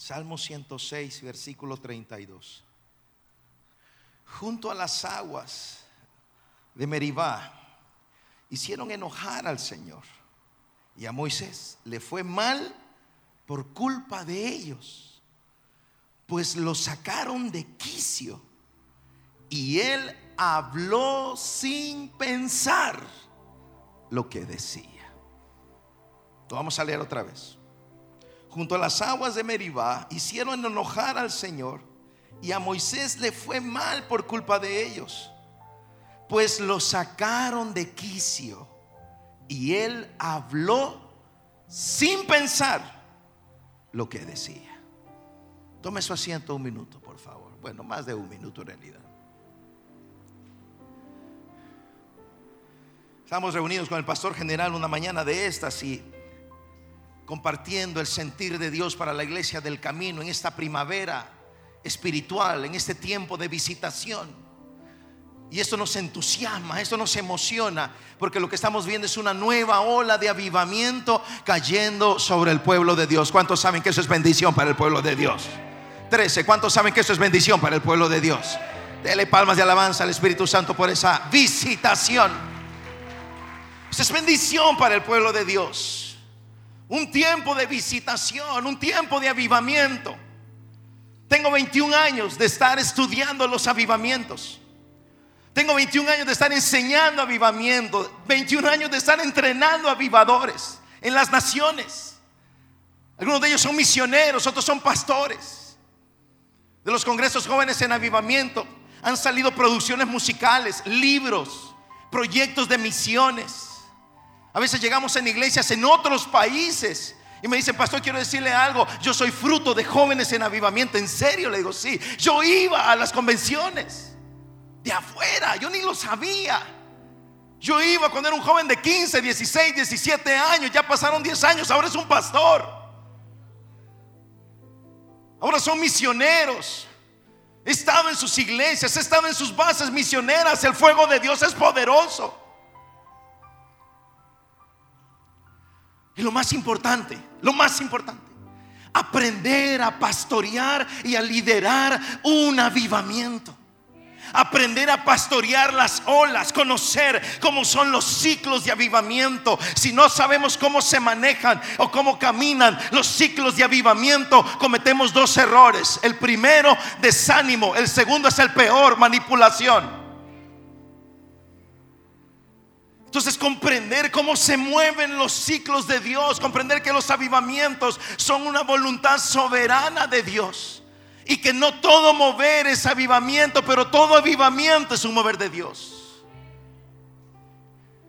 Salmo 106, versículo 32. Junto a las aguas de Meribá hicieron enojar al Señor. Y a Moisés le fue mal por culpa de ellos, pues lo sacaron de quicio. Y él habló sin pensar lo que decía. Vamos a leer otra vez junto a las aguas de Meribá, hicieron enojar al Señor y a Moisés le fue mal por culpa de ellos, pues lo sacaron de quicio y él habló sin pensar lo que decía. Tome su asiento un minuto, por favor. Bueno, más de un minuto en realidad. Estamos reunidos con el pastor general una mañana de estas y compartiendo el sentir de Dios para la iglesia del camino en esta primavera espiritual, en este tiempo de visitación. Y esto nos entusiasma, esto nos emociona, porque lo que estamos viendo es una nueva ola de avivamiento cayendo sobre el pueblo de Dios. ¿Cuántos saben que eso es bendición para el pueblo de Dios? 13. ¿Cuántos saben que eso es bendición para el pueblo de Dios? Dele palmas de alabanza al Espíritu Santo por esa visitación. Esa es bendición para el pueblo de Dios un tiempo de visitación, un tiempo de avivamiento. Tengo 21 años de estar estudiando los avivamientos. Tengo 21 años de estar enseñando avivamiento, 21 años de estar entrenando avivadores en las naciones. Algunos de ellos son misioneros, otros son pastores. De los congresos jóvenes en avivamiento han salido producciones musicales, libros, proyectos de misiones. A veces llegamos en iglesias en otros países y me dicen, pastor, quiero decirle algo. Yo soy fruto de jóvenes en avivamiento. En serio, le digo, sí. Yo iba a las convenciones de afuera. Yo ni lo sabía. Yo iba cuando era un joven de 15, 16, 17 años. Ya pasaron 10 años. Ahora es un pastor. Ahora son misioneros. He estado en sus iglesias. He estado en sus bases misioneras. El fuego de Dios es poderoso. Y lo más importante, lo más importante, aprender a pastorear y a liderar un avivamiento. Aprender a pastorear las olas, conocer cómo son los ciclos de avivamiento. Si no sabemos cómo se manejan o cómo caminan los ciclos de avivamiento, cometemos dos errores. El primero, desánimo. El segundo es el peor, manipulación. Entonces comprender cómo se mueven los ciclos de Dios, comprender que los avivamientos son una voluntad soberana de Dios y que no todo mover es avivamiento, pero todo avivamiento es un mover de Dios.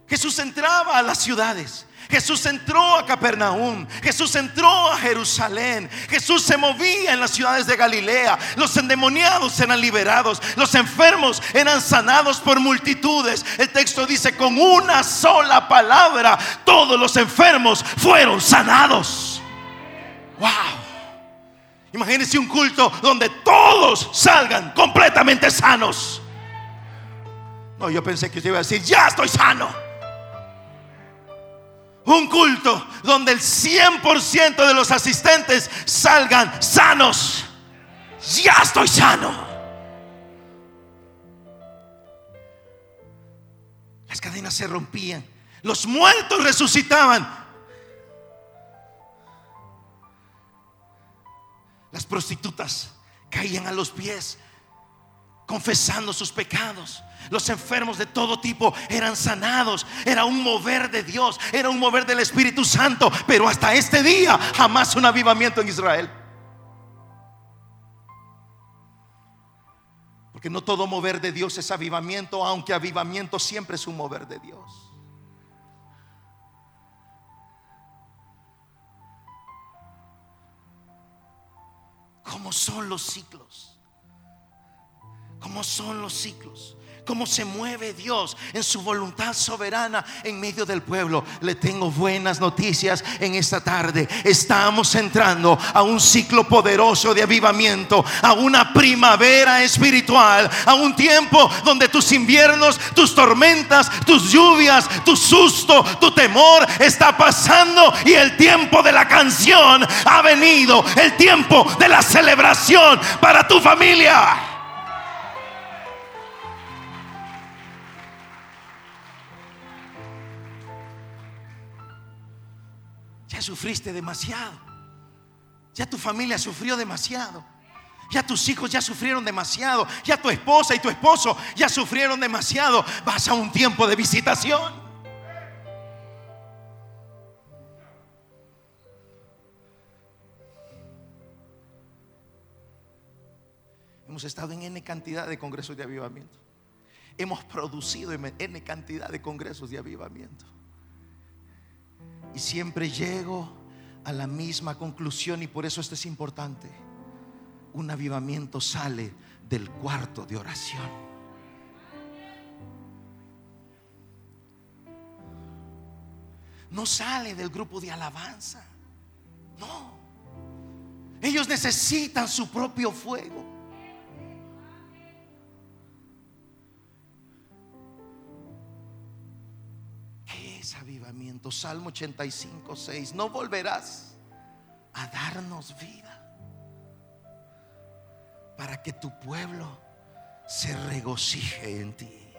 Jesús entraba a las ciudades Jesús entró a Capernaum, Jesús entró a Jerusalén, Jesús se movía en las ciudades de Galilea, los endemoniados eran liberados, los enfermos eran sanados por multitudes. El texto dice, con una sola palabra, todos los enfermos fueron sanados. Wow. Imagínense un culto donde todos salgan completamente sanos. No, yo pensé que usted iba a decir, ya estoy sano. Un culto donde el 100% de los asistentes salgan sanos. Ya estoy sano. Las cadenas se rompían. Los muertos resucitaban. Las prostitutas caían a los pies confesando sus pecados. Los enfermos de todo tipo eran sanados. Era un mover de Dios, era un mover del Espíritu Santo. Pero hasta este día jamás un avivamiento en Israel. Porque no todo mover de Dios es avivamiento, aunque avivamiento siempre es un mover de Dios. ¿Cómo son los ciclos? ¿Cómo son los ciclos? cómo se mueve Dios en su voluntad soberana en medio del pueblo. Le tengo buenas noticias en esta tarde. Estamos entrando a un ciclo poderoso de avivamiento, a una primavera espiritual, a un tiempo donde tus inviernos, tus tormentas, tus lluvias, tu susto, tu temor está pasando y el tiempo de la canción ha venido, el tiempo de la celebración para tu familia. Sufriste demasiado. Ya tu familia sufrió demasiado. Ya tus hijos ya sufrieron demasiado. Ya tu esposa y tu esposo ya sufrieron demasiado. Vas a un tiempo de visitación. Hemos estado en N cantidad de congresos de avivamiento. Hemos producido N cantidad de congresos de avivamiento. Y siempre llego a la misma conclusión y por eso esto es importante. Un avivamiento sale del cuarto de oración. No sale del grupo de alabanza. No. Ellos necesitan su propio fuego. Salmo 85, 6. No volverás a darnos vida para que tu pueblo se regocije en ti.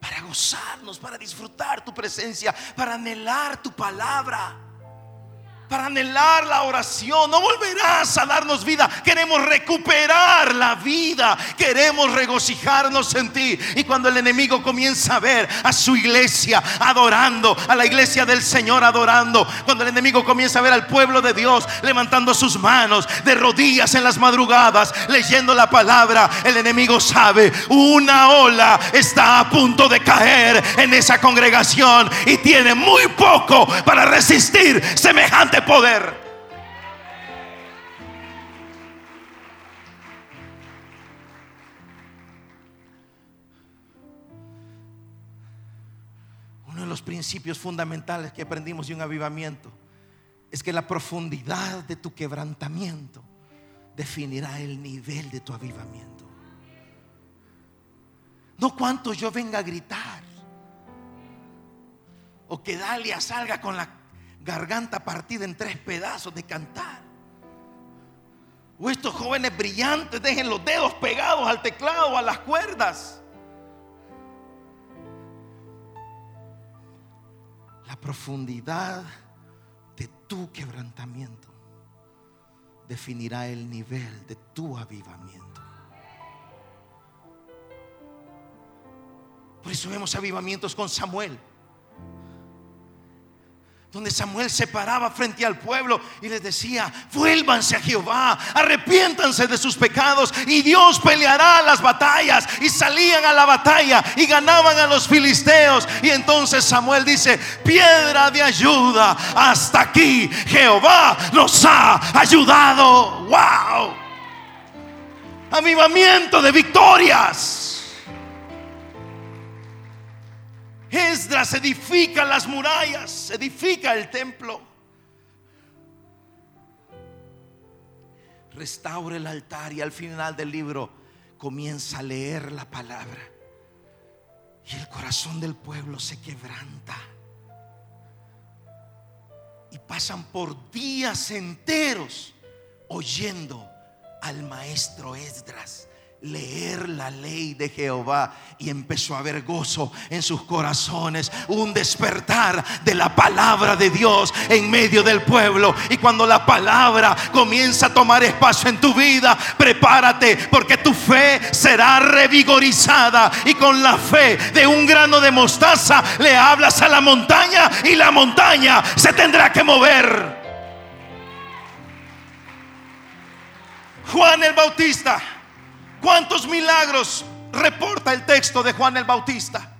Para gozarnos, para disfrutar tu presencia, para anhelar tu palabra para anhelar la oración. No volverás a darnos vida. Queremos recuperar la vida. Queremos regocijarnos en ti. Y cuando el enemigo comienza a ver a su iglesia adorando, a la iglesia del Señor adorando, cuando el enemigo comienza a ver al pueblo de Dios levantando sus manos de rodillas en las madrugadas, leyendo la palabra, el enemigo sabe, una ola está a punto de caer en esa congregación y tiene muy poco para resistir semejante poder. Uno de los principios fundamentales que aprendimos de un avivamiento es que la profundidad de tu quebrantamiento definirá el nivel de tu avivamiento. No cuánto yo venga a gritar o que Dalia salga con la garganta partida en tres pedazos de cantar. O estos jóvenes brillantes dejen los dedos pegados al teclado a las cuerdas. La profundidad de tu quebrantamiento definirá el nivel de tu avivamiento. Por eso vemos avivamientos con Samuel donde Samuel se paraba frente al pueblo y les decía, vuélvanse a Jehová, arrepiéntanse de sus pecados y Dios peleará las batallas. Y salían a la batalla y ganaban a los filisteos. Y entonces Samuel dice, piedra de ayuda, hasta aquí Jehová nos ha ayudado. ¡Wow! Avivamiento de victorias. Esdras edifica las murallas, edifica el templo. Restaura el altar y al final del libro comienza a leer la palabra. Y el corazón del pueblo se quebranta. Y pasan por días enteros oyendo al maestro Esdras leer la ley de Jehová y empezó a haber gozo en sus corazones, un despertar de la palabra de Dios en medio del pueblo. Y cuando la palabra comienza a tomar espacio en tu vida, prepárate porque tu fe será revigorizada y con la fe de un grano de mostaza le hablas a la montaña y la montaña se tendrá que mover. Juan el Bautista ¿Cuántos milagros reporta el texto de Juan el Bautista?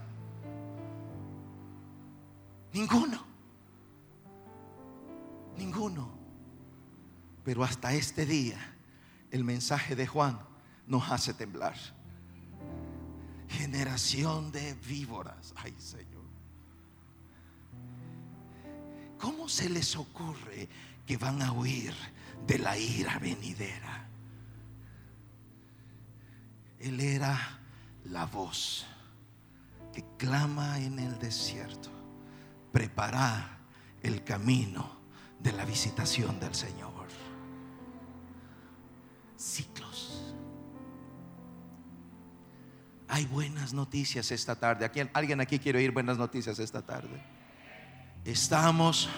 Ninguno. Ninguno. Pero hasta este día el mensaje de Juan nos hace temblar. generación de víboras. Ay, Señor. ¿Cómo se les ocurre que van a huir de la ira venidera? Él era la voz que clama en el desierto. Preparar el camino de la visitación del Señor. Ciclos. Hay buenas noticias esta tarde. ¿Alguien aquí quiere oír buenas noticias esta tarde? Estamos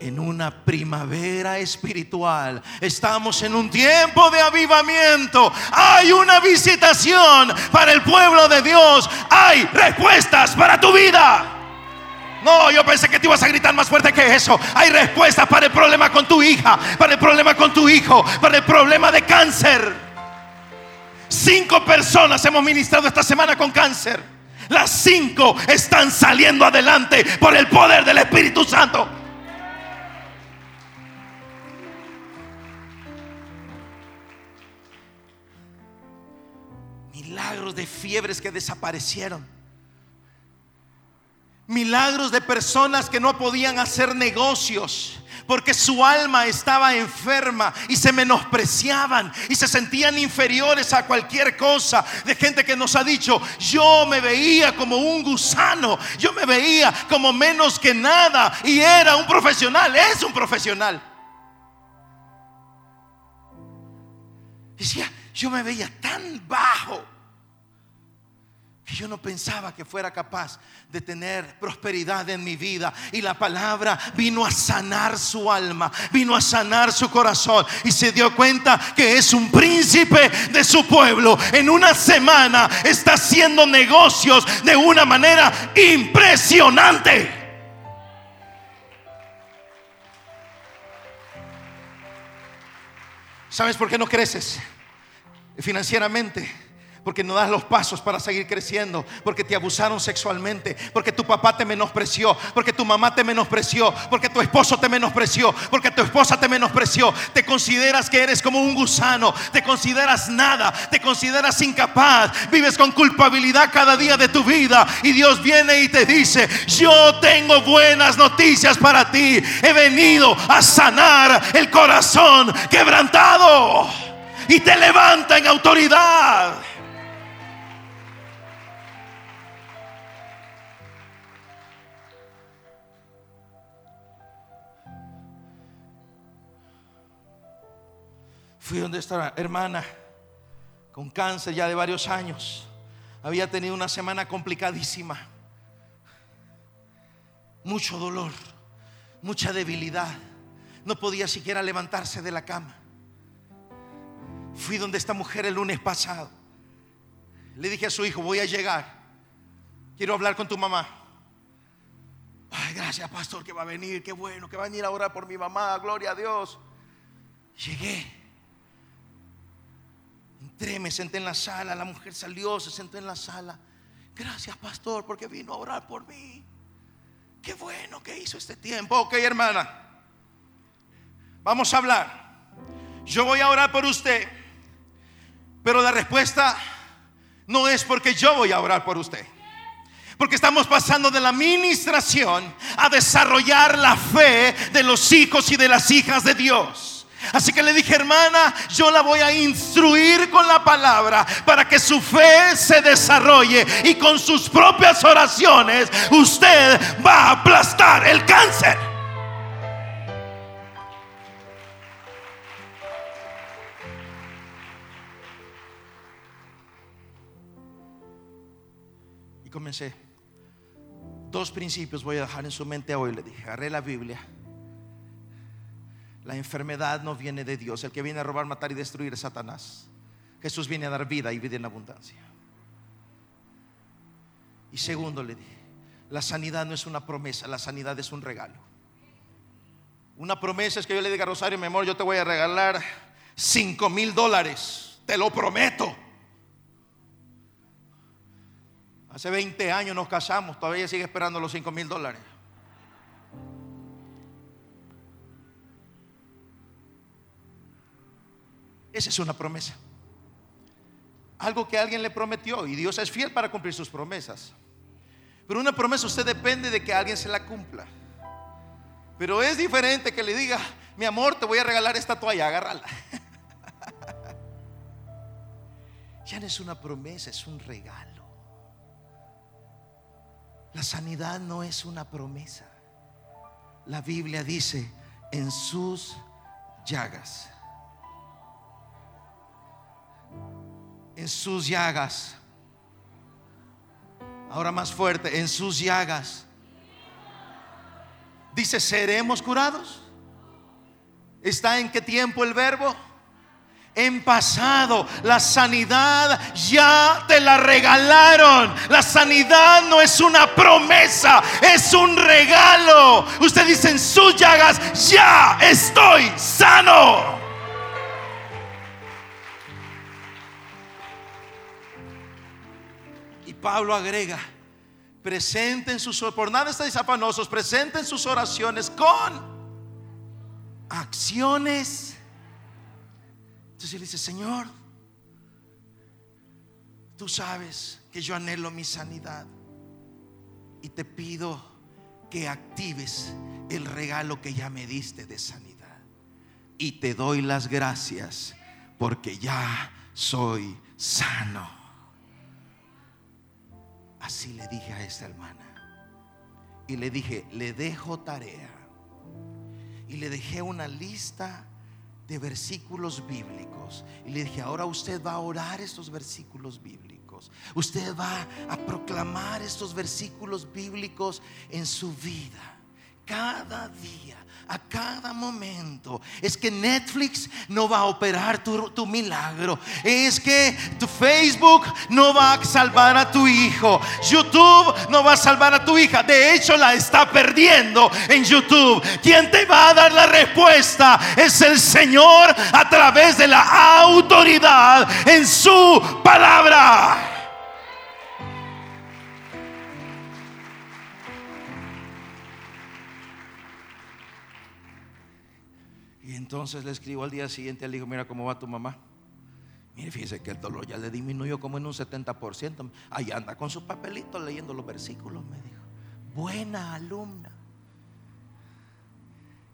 en una primavera espiritual. Estamos en un tiempo de avivamiento. Hay una visitación para el pueblo de Dios. Hay respuestas para tu vida. No, yo pensé que te ibas a gritar más fuerte que eso. Hay respuestas para el problema con tu hija, para el problema con tu hijo, para el problema de cáncer. Cinco personas hemos ministrado esta semana con cáncer. Las cinco están saliendo adelante por el poder del Espíritu Santo. Milagros de fiebres que desaparecieron Milagros de personas que no podían hacer negocios porque su alma estaba enferma y se menospreciaban y se sentían inferiores a cualquier cosa. De gente que nos ha dicho, yo me veía como un gusano, yo me veía como menos que nada y era un profesional, es un profesional. Decía, yo me veía tan bajo yo no pensaba que fuera capaz de tener prosperidad en mi vida. Y la palabra vino a sanar su alma, vino a sanar su corazón. Y se dio cuenta que es un príncipe de su pueblo. En una semana está haciendo negocios de una manera impresionante. ¿Sabes por qué no creces financieramente? Porque no das los pasos para seguir creciendo, porque te abusaron sexualmente, porque tu papá te menospreció, porque tu mamá te menospreció, porque tu esposo te menospreció, porque tu esposa te menospreció. Te consideras que eres como un gusano, te consideras nada, te consideras incapaz, vives con culpabilidad cada día de tu vida y Dios viene y te dice, yo tengo buenas noticias para ti, he venido a sanar el corazón quebrantado y te levanta en autoridad. Fui donde esta hermana con cáncer ya de varios años. Había tenido una semana complicadísima. Mucho dolor, mucha debilidad. No podía siquiera levantarse de la cama. Fui donde esta mujer el lunes pasado. Le dije a su hijo, voy a llegar. Quiero hablar con tu mamá. Ay, gracias, pastor, que va a venir. Qué bueno, que va a venir a orar por mi mamá. Gloria a Dios. Llegué. Entré, senté en la sala, la mujer salió, se sentó en la sala. Gracias, pastor, porque vino a orar por mí. Qué bueno que hizo este tiempo. Ok, hermana, vamos a hablar. Yo voy a orar por usted, pero la respuesta no es porque yo voy a orar por usted. Porque estamos pasando de la administración a desarrollar la fe de los hijos y de las hijas de Dios. Así que le dije, hermana, yo la voy a instruir con la palabra para que su fe se desarrolle y con sus propias oraciones usted va a aplastar el cáncer. Y comencé. Dos principios voy a dejar en su mente hoy. Le dije, agarré la Biblia la enfermedad no viene de Dios. El que viene a robar, matar y destruir es Satanás. Jesús viene a dar vida y vida en abundancia. Y segundo le dije, la sanidad no es una promesa, la sanidad es un regalo. Una promesa es que yo le diga a Rosario, mi amor, yo te voy a regalar 5 mil dólares, te lo prometo. Hace 20 años nos casamos, todavía sigue esperando los 5 mil dólares. Esa es una promesa. algo que alguien le prometió y Dios es fiel para cumplir sus promesas. Pero una promesa usted depende de que alguien se la cumpla. Pero es diferente que le diga, mi amor, te voy a regalar esta toalla, agárrala. ya no es una promesa, es un regalo. La sanidad no es una promesa. La Biblia dice, en sus llagas. En sus llagas. Ahora más fuerte, en sus llagas. Dice, ¿seremos curados? ¿Está en qué tiempo el verbo? En pasado, la sanidad ya te la regalaron. La sanidad no es una promesa, es un regalo. Usted dice en sus llagas, ya estoy sano. Pablo agrega, presenten sus por nada estáis afanosos, presenten sus oraciones con acciones entonces él dice, Señor, tú sabes que yo anhelo mi sanidad y te pido que actives el regalo que ya me diste de sanidad. Y te doy las gracias porque ya soy sano. Así le dije a esta hermana. Y le dije, le dejo tarea. Y le dejé una lista de versículos bíblicos. Y le dije, ahora usted va a orar estos versículos bíblicos. Usted va a proclamar estos versículos bíblicos en su vida. Cada día a cada momento. Es que Netflix no va a operar tu, milagro. Es que tu Facebook no va a salvar a tu hijo. YouTube no va a salvar a tu hija. De hecho, la está perdiendo en YouTube. Quien te va a dar la respuesta es el Señor a través de la autoridad en su palabra. Entonces le escribo al día siguiente, le digo, mira cómo va tu mamá. Mire, fíjese que el dolor ya le disminuyó como en un 70%. Ahí anda con su papelito leyendo los versículos, me dijo. Buena alumna.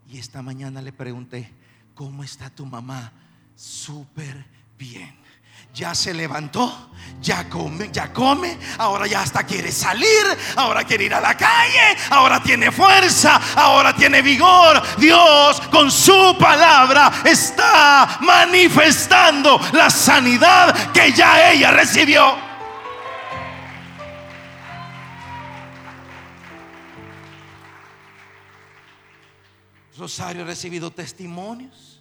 Y esta mañana le pregunté, ¿cómo está tu mamá? Súper bien ya se levantó, ya come, ya come, ahora ya hasta quiere salir, ahora quiere ir a la calle, ahora tiene fuerza, ahora tiene vigor. Dios con su palabra está manifestando la sanidad que ya ella recibió. Rosario ha recibido testimonios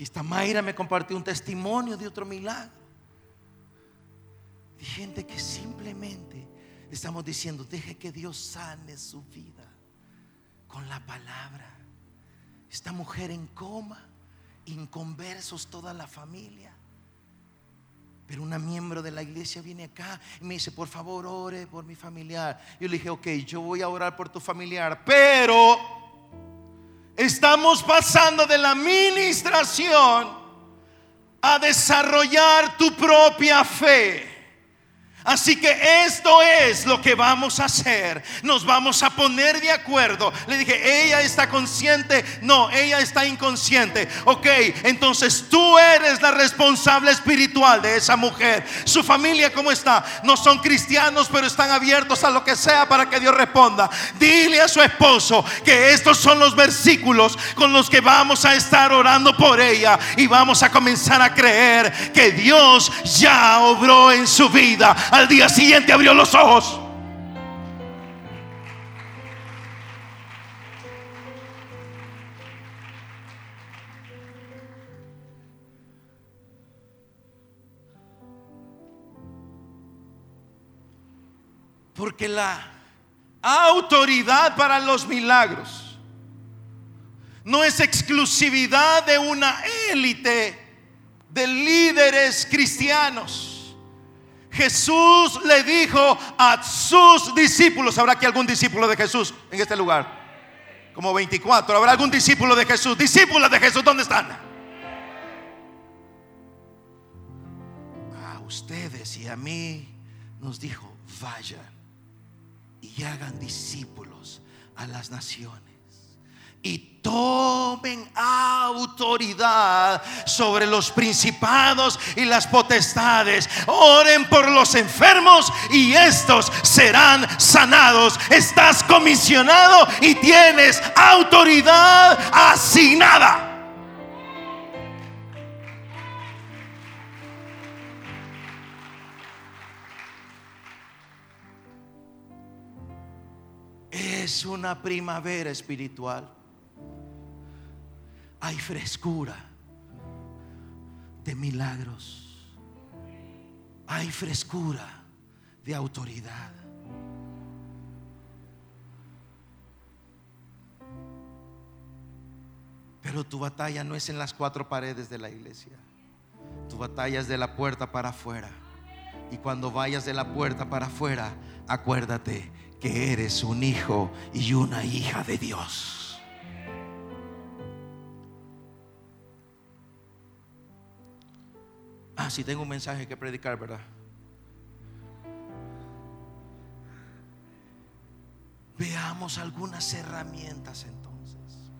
y esta Mayra me compartió un testimonio de otro milagro. De gente que simplemente estamos diciendo, deje que Dios sane su vida con la palabra. Esta mujer en coma, inconversos toda la familia. Pero una miembro de la iglesia viene acá y me dice, por favor, ore por mi familiar. Yo le dije, ok, yo voy a orar por tu familiar, pero Estamos pasando de la administración a desarrollar tu propia fe. Así que esto es lo que vamos a hacer. Nos vamos a poner de acuerdo. Le dije, ella está consciente. No, ella está inconsciente. Ok, entonces tú eres la responsable espiritual de esa mujer. Su familia, ¿cómo está? No son cristianos, pero están abiertos a lo que sea para que Dios responda. Dile a su esposo que estos son los versículos con los que vamos a estar orando por ella. Y vamos a comenzar a creer que Dios ya obró en su vida al día siguiente abrió los ojos. Porque la autoridad para los milagros no es exclusividad de una élite de líderes cristianos. Jesús le dijo a sus discípulos, ¿habrá aquí algún discípulo de Jesús en este lugar? Como 24, ¿habrá algún discípulo de Jesús? Discípulos de Jesús, ¿dónde están? Ah, ustedes y a mí, nos dijo, vayan y hagan discípulos a las naciones y tomen autoridad sobre los principados y las potestades. Oren por los enfermos y estos serán sanados. Estás comisionado y tienes autoridad asignada. Es una primavera espiritual hay frescura de milagros. Hay frescura de autoridad. Pero tu batalla no es en las cuatro paredes de la iglesia. Tu batalla es de la puerta para afuera. Y cuando vayas de la puerta para afuera, acuérdate que eres un hijo y una hija de Dios. Ah, si tengo un mensaje que predicar, ¿verdad? Veamos algunas herramientas entonces.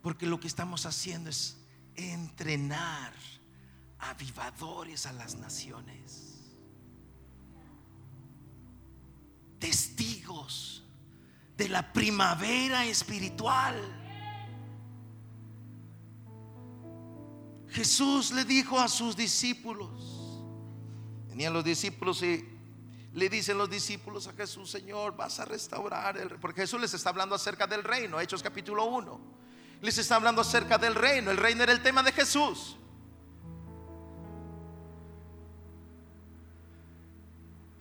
Porque lo que estamos haciendo es entrenar avivadores a las naciones. Testigos de la primavera espiritual. Jesús le dijo a sus discípulos, venían los discípulos y le dicen los discípulos a Jesús, Señor, vas a restaurar el porque Jesús les está hablando acerca del reino, Hechos capítulo 1. Les está hablando acerca del reino, el reino era el tema de Jesús.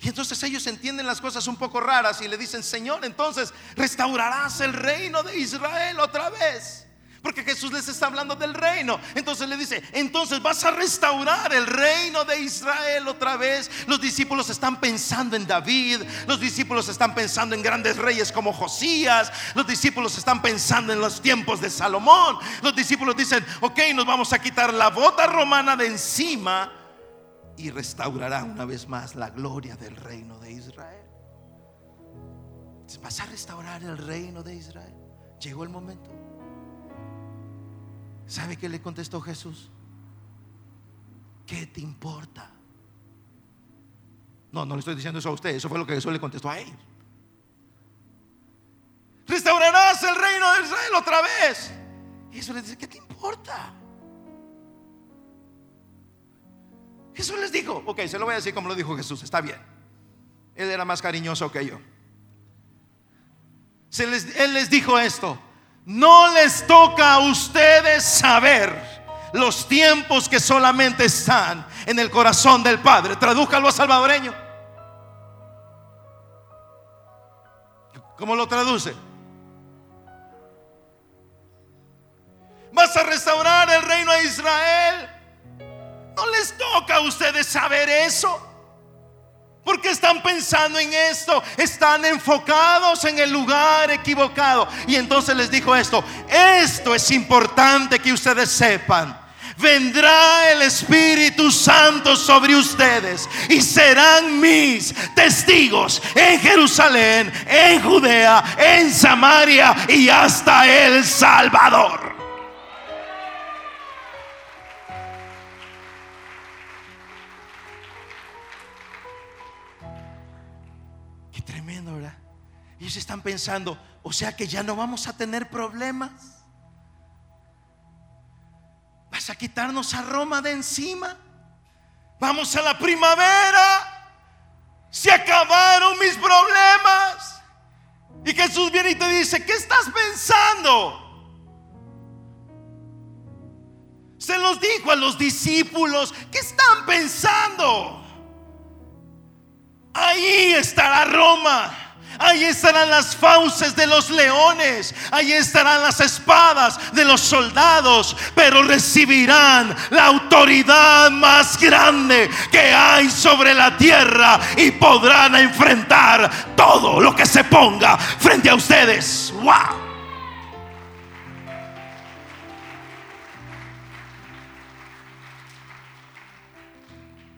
Y entonces ellos entienden las cosas un poco raras y le dicen, Señor, entonces restaurarás el reino de Israel otra vez. Porque Jesús les está hablando del reino. Entonces le dice, entonces vas a restaurar el reino de Israel otra vez. Los discípulos están pensando en David. Los discípulos están pensando en grandes reyes como Josías. Los discípulos están pensando en los tiempos de Salomón. Los discípulos dicen, ok, nos vamos a quitar la bota romana de encima y restaurará una vez más la gloria del reino de Israel. Vas a restaurar el reino de Israel. Llegó el momento. ¿Sabe qué le contestó Jesús? ¿Qué te importa? No, no le estoy diciendo eso a usted, eso fue lo que Jesús le contestó a ellos. Restaurarás el reino de Israel otra vez. Y eso les dice, ¿qué te importa? Jesús les dijo, ok, se lo voy a decir como lo dijo Jesús, está bien. Él era más cariñoso que yo. Se les, él les dijo esto, no les toca a ustedes saber los tiempos que solamente están en el corazón del Padre. Tradújalo a salvadoreño. ¿Cómo lo traduce? ¿Vas a restaurar el reino a Israel? No les toca a ustedes saber eso. Porque están pensando en esto, están enfocados en el lugar equivocado. Y entonces les dijo esto, esto es importante que ustedes sepan. Vendrá el Espíritu Santo sobre ustedes y serán mis testigos en Jerusalén, en Judea, en Samaria y hasta el Salvador. Están pensando, o sea que ya no vamos a tener problemas. Vas a quitarnos a Roma de encima. Vamos a la primavera. Se acabaron mis problemas. Y Jesús viene y te dice, ¿qué estás pensando? Se los dijo a los discípulos, ¿qué están pensando? Ahí estará Roma. Ahí estarán las fauces de los leones. Ahí estarán las espadas de los soldados. Pero recibirán la autoridad más grande que hay sobre la tierra. Y podrán enfrentar todo lo que se ponga frente a ustedes. ¡Wow!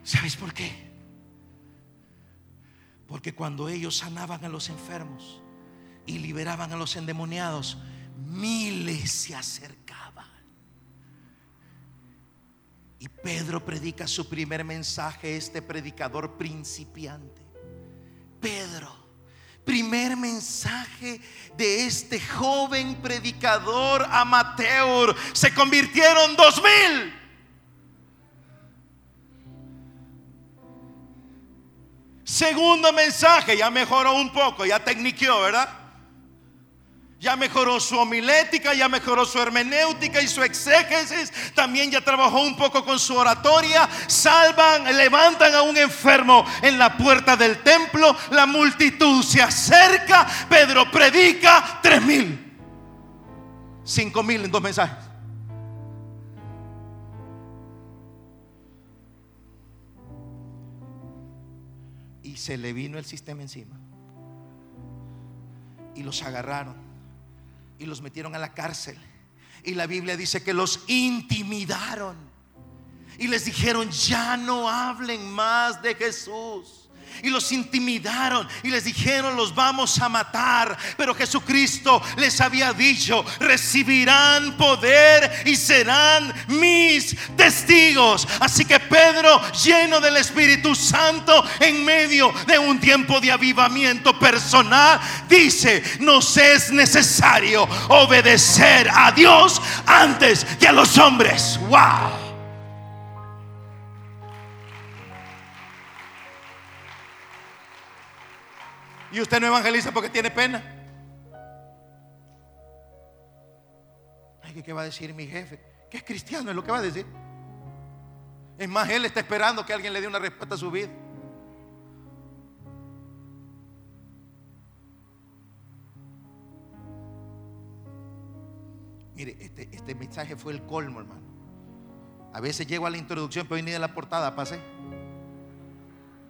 ¿Sabes por qué? Porque cuando ellos sanaban a los enfermos y liberaban a los endemoniados, miles se acercaban. Y Pedro predica su primer mensaje, este predicador principiante. Pedro, primer mensaje de este joven predicador amateur, se convirtieron dos mil. Segundo mensaje, ya mejoró un poco, ya tecniqueó, ¿verdad? ya mejoró su homilética, ya mejoró su hermenéutica y su exégesis, también ya trabajó un poco con su oratoria, salvan, levantan a un enfermo en la puerta del templo, la multitud se acerca, Pedro predica tres mil, cinco mil en dos mensajes. Se le vino el sistema encima. Y los agarraron y los metieron a la cárcel. Y la Biblia dice que los intimidaron y les dijeron, ya no hablen más de Jesús y los intimidaron y les dijeron los vamos a matar. Pero Jesucristo les había dicho, recibirán poder y serán mis testigos. Así que Pedro, lleno del Espíritu Santo, en medio de un tiempo de avivamiento personal, dice, nos es necesario obedecer a Dios antes que a los hombres. Wow. Y usted no evangeliza porque tiene pena. Ay, ¿qué va a decir mi jefe? Que es cristiano, es lo que va a decir. Es más, él está esperando que alguien le dé una respuesta a su vida. Mire, este, este mensaje fue el colmo, hermano. A veces llego a la introducción, pero hoy ni de la portada pasé.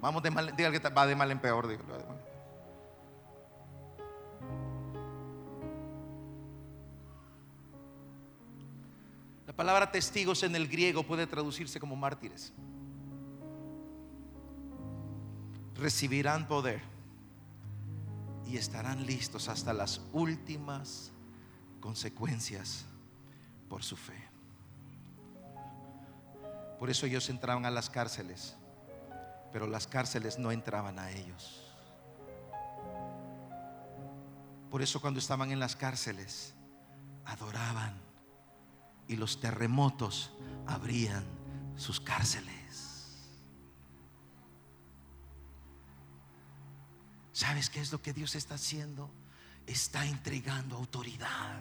Vamos de mal, diga que va de mal en peor. La palabra testigos en el griego puede traducirse como mártires. Recibirán poder y estarán listos hasta las últimas consecuencias por su fe. Por eso ellos entraban a las cárceles, pero las cárceles no entraban a ellos. Por eso cuando estaban en las cárceles, adoraban y los terremotos abrían sus cárceles. ¿Sabes qué es lo que Dios está haciendo? Está entregando autoridad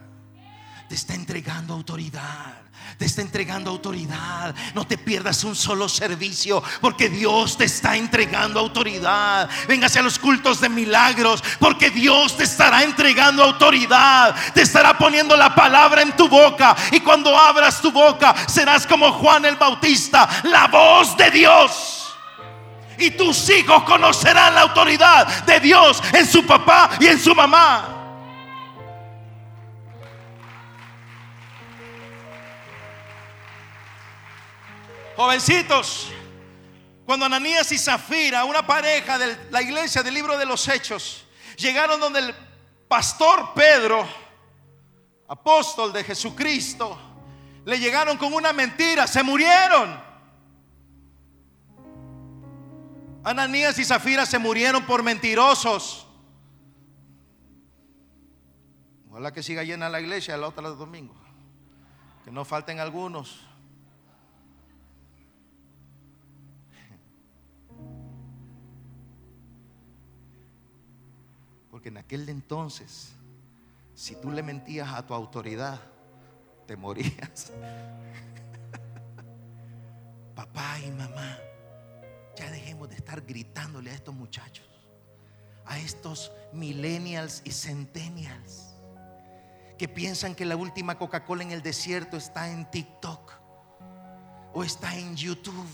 te está entregando autoridad. Te está entregando autoridad. No te pierdas un solo servicio porque Dios te está entregando autoridad. Véngase a los cultos de milagros porque Dios te estará entregando autoridad. Te estará poniendo la palabra en tu boca y cuando abras tu boca serás como Juan el Bautista, la voz de Dios. Y tus hijos conocerán la autoridad de Dios en su papá y en su mamá. Jovencitos, cuando Ananías y Zafira, una pareja de la iglesia del libro de los Hechos, llegaron donde el pastor Pedro, apóstol de Jesucristo, le llegaron con una mentira, se murieron. Ananías y Zafira se murieron por mentirosos. Ojalá que siga llena la iglesia el otro domingo. Que no falten algunos. Porque en aquel entonces, si tú le mentías a tu autoridad, te morías. Papá y mamá, ya dejemos de estar gritándole a estos muchachos, a estos millennials y centennials, que piensan que la última Coca-Cola en el desierto está en TikTok o está en YouTube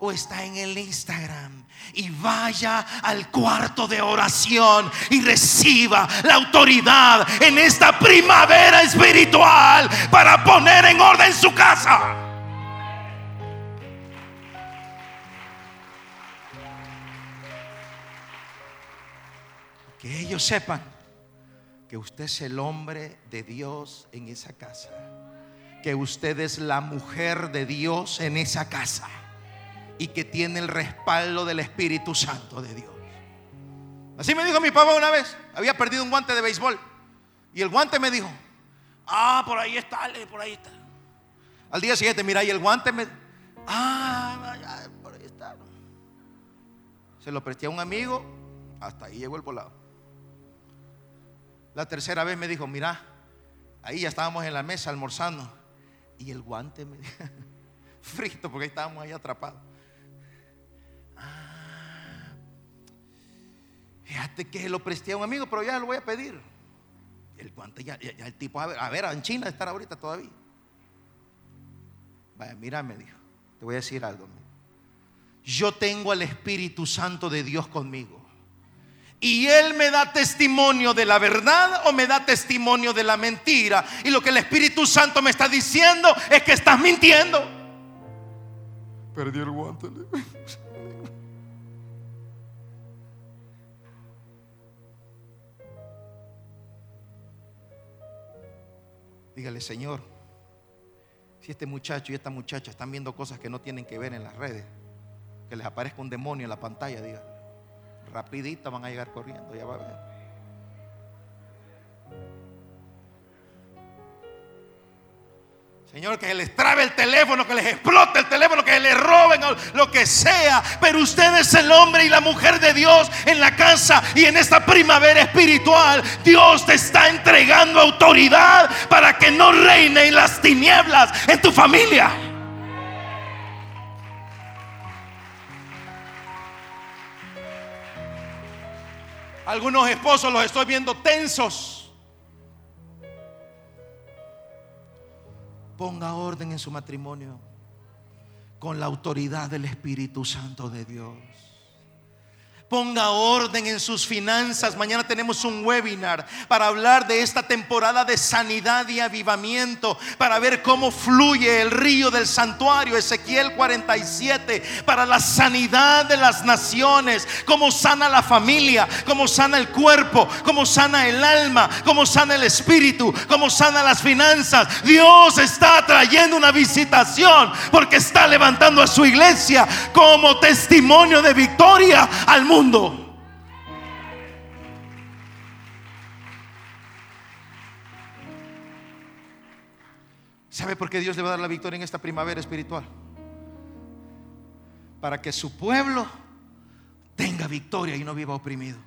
o está en el Instagram. Y vaya al cuarto de oración y reciba la autoridad en esta primavera espiritual para poner en orden su casa. Que ellos sepan que usted es el hombre de Dios en esa casa. Que usted es la mujer de Dios en esa casa y que tiene el respaldo del Espíritu Santo de Dios. Así me dijo mi papá una vez. Había perdido un guante de béisbol. Y el guante me dijo, ah, por ahí está, por ahí está. Al día siguiente, mira, y el guante me... Ah, por ahí está. Se lo presté a un amigo, hasta ahí llegó el volado. La tercera vez me dijo, mira, ahí ya estábamos en la mesa almorzando. Y el guante me dijo, frito, porque ahí estábamos ahí atrapados. Fíjate que lo presté a un amigo, pero ya lo voy a pedir. El guante ya, el tipo, a ver, a ver, en China estar ahorita todavía. Vaya, mira, me dijo, te voy a decir algo. Yo tengo al Espíritu Santo de Dios conmigo. Y Él me da testimonio de la verdad o me da testimonio de la mentira. Y lo que el Espíritu Santo me está diciendo es que estás mintiendo. Perdí el guante. Dígale, Señor, si este muchacho y esta muchacha están viendo cosas que no tienen que ver en las redes, que les aparezca un demonio en la pantalla, dígale, rapidito van a llegar corriendo, ya va a ver. Señor, que les trabe el teléfono, que les explote el teléfono, que les roben lo que sea. Pero usted es el hombre y la mujer de Dios en la casa y en esta primavera espiritual. Dios te está entregando autoridad para que no reinen las tinieblas en tu familia. Algunos esposos los estoy viendo tensos Ponga orden en su matrimonio con la autoridad del Espíritu Santo de Dios. Ponga orden en sus finanzas. Mañana tenemos un webinar para hablar de esta temporada de sanidad y avivamiento, para ver cómo fluye el río del santuario, Ezequiel 47, para la sanidad de las naciones, cómo sana la familia, cómo sana el cuerpo, cómo sana el alma, cómo sana el espíritu, cómo sana las finanzas. Dios está trayendo una visitación porque está levantando a su iglesia como testimonio de victoria al mundo mundo. ¿Sabe por qué Dios le va a dar la victoria en esta primavera espiritual? Para que su pueblo tenga victoria y no viva oprimido.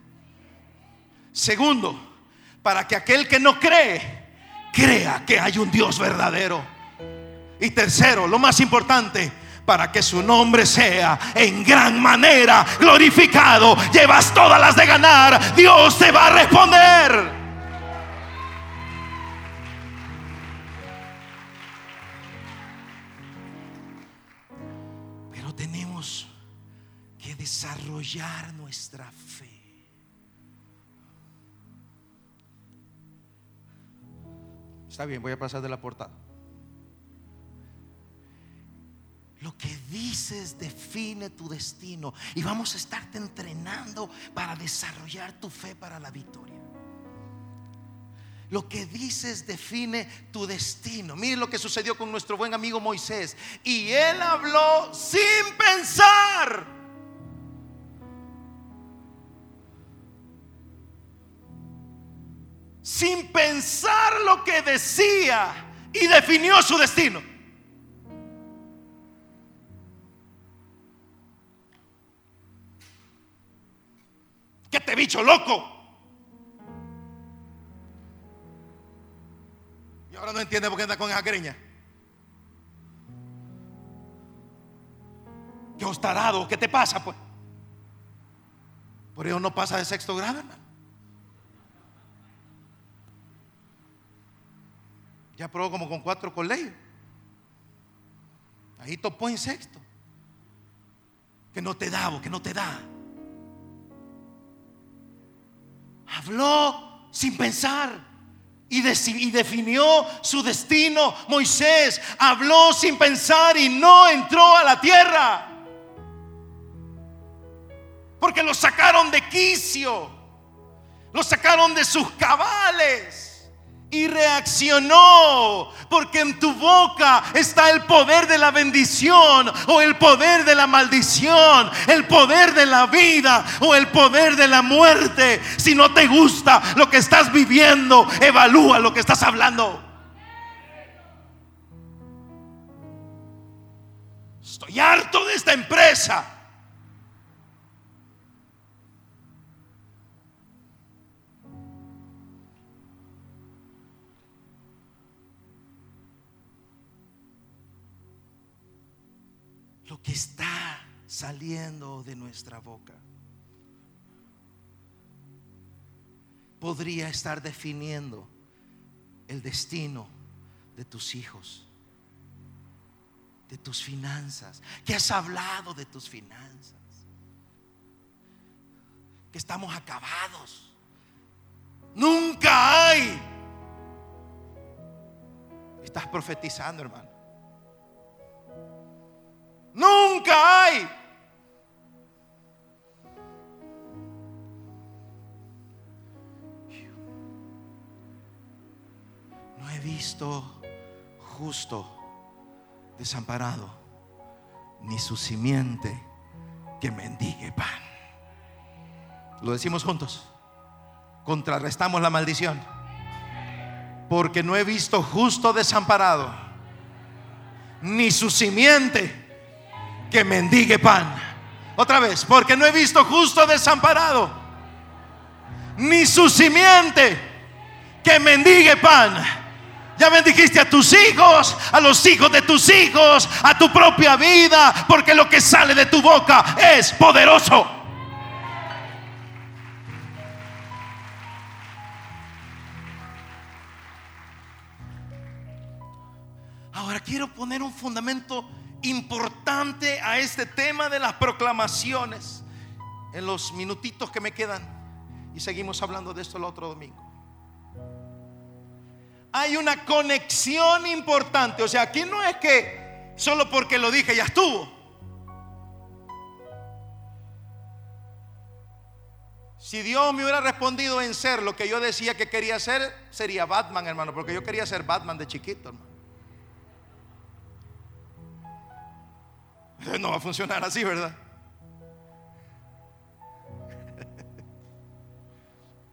Segundo, para que aquel que no cree, crea que hay un Dios verdadero. Y tercero, lo más importante, para que su nombre sea en gran manera glorificado. Llevas todas las de ganar, Dios te va a responder. Pero tenemos que desarrollar nuestra fe. Está bien, voy a pasar de la portada. Lo que dices define tu destino. Y vamos a estarte entrenando para desarrollar tu fe para la victoria. Lo que dices define tu destino. Mire lo que sucedió con nuestro buen amigo Moisés. Y él habló sin pensar. Sin pensar lo que decía. Y definió su destino. Bicho loco? Y ahora no entiende por qué anda con esa greña. ¿Qué ostarado? ¿Qué te pasa, pues? Por eso no pasa de sexto grado, hermano. Ya probó como con cuatro colegios. Ahí topó en sexto. Que no te da, que no te da. Habló sin pensar y, definió su destino. Moisés habló sin pensar y no entró a la tierra. Porque lo sacaron de quicio. Lo sacaron de sus cabales y reaccionó, porque en tu boca está el poder de la bendición o el poder de la maldición, el poder de la vida o el poder de la muerte. Si no te gusta lo que estás viviendo, evalúa lo que estás hablando. Estoy harto de esta empresa. Que está saliendo de nuestra boca podría estar definiendo el destino de tus hijos, de tus finanzas. Que has hablado de tus finanzas. Que estamos acabados. Nunca hay. Estás profetizando, hermano. Nunca hay. No he visto justo desamparado, ni su simiente que mendigue pan. Lo decimos juntos. Contrarrestamos la maldición. Porque no he visto justo desamparado, ni su simiente que mendigue pan. Otra vez, porque no he visto justo desamparado, ni su simiente que mendigue pan. Ya bendijiste a tus hijos, a los hijos de tus hijos, a tu propia vida, porque lo que sale de tu boca es poderoso. Ahora quiero poner un fundamento importante a este tema de las proclamaciones en los minutitos que me quedan. Y seguimos hablando de esto el otro domingo. Hay una conexión importante. O sea, aquí no es que solo porque lo dije ya estuvo. Si Dios me hubiera respondido en ser lo que yo decía que quería ser, sería Batman, hermano, porque yo quería ser Batman de chiquito, hermano. No va a funcionar así, ¿verdad?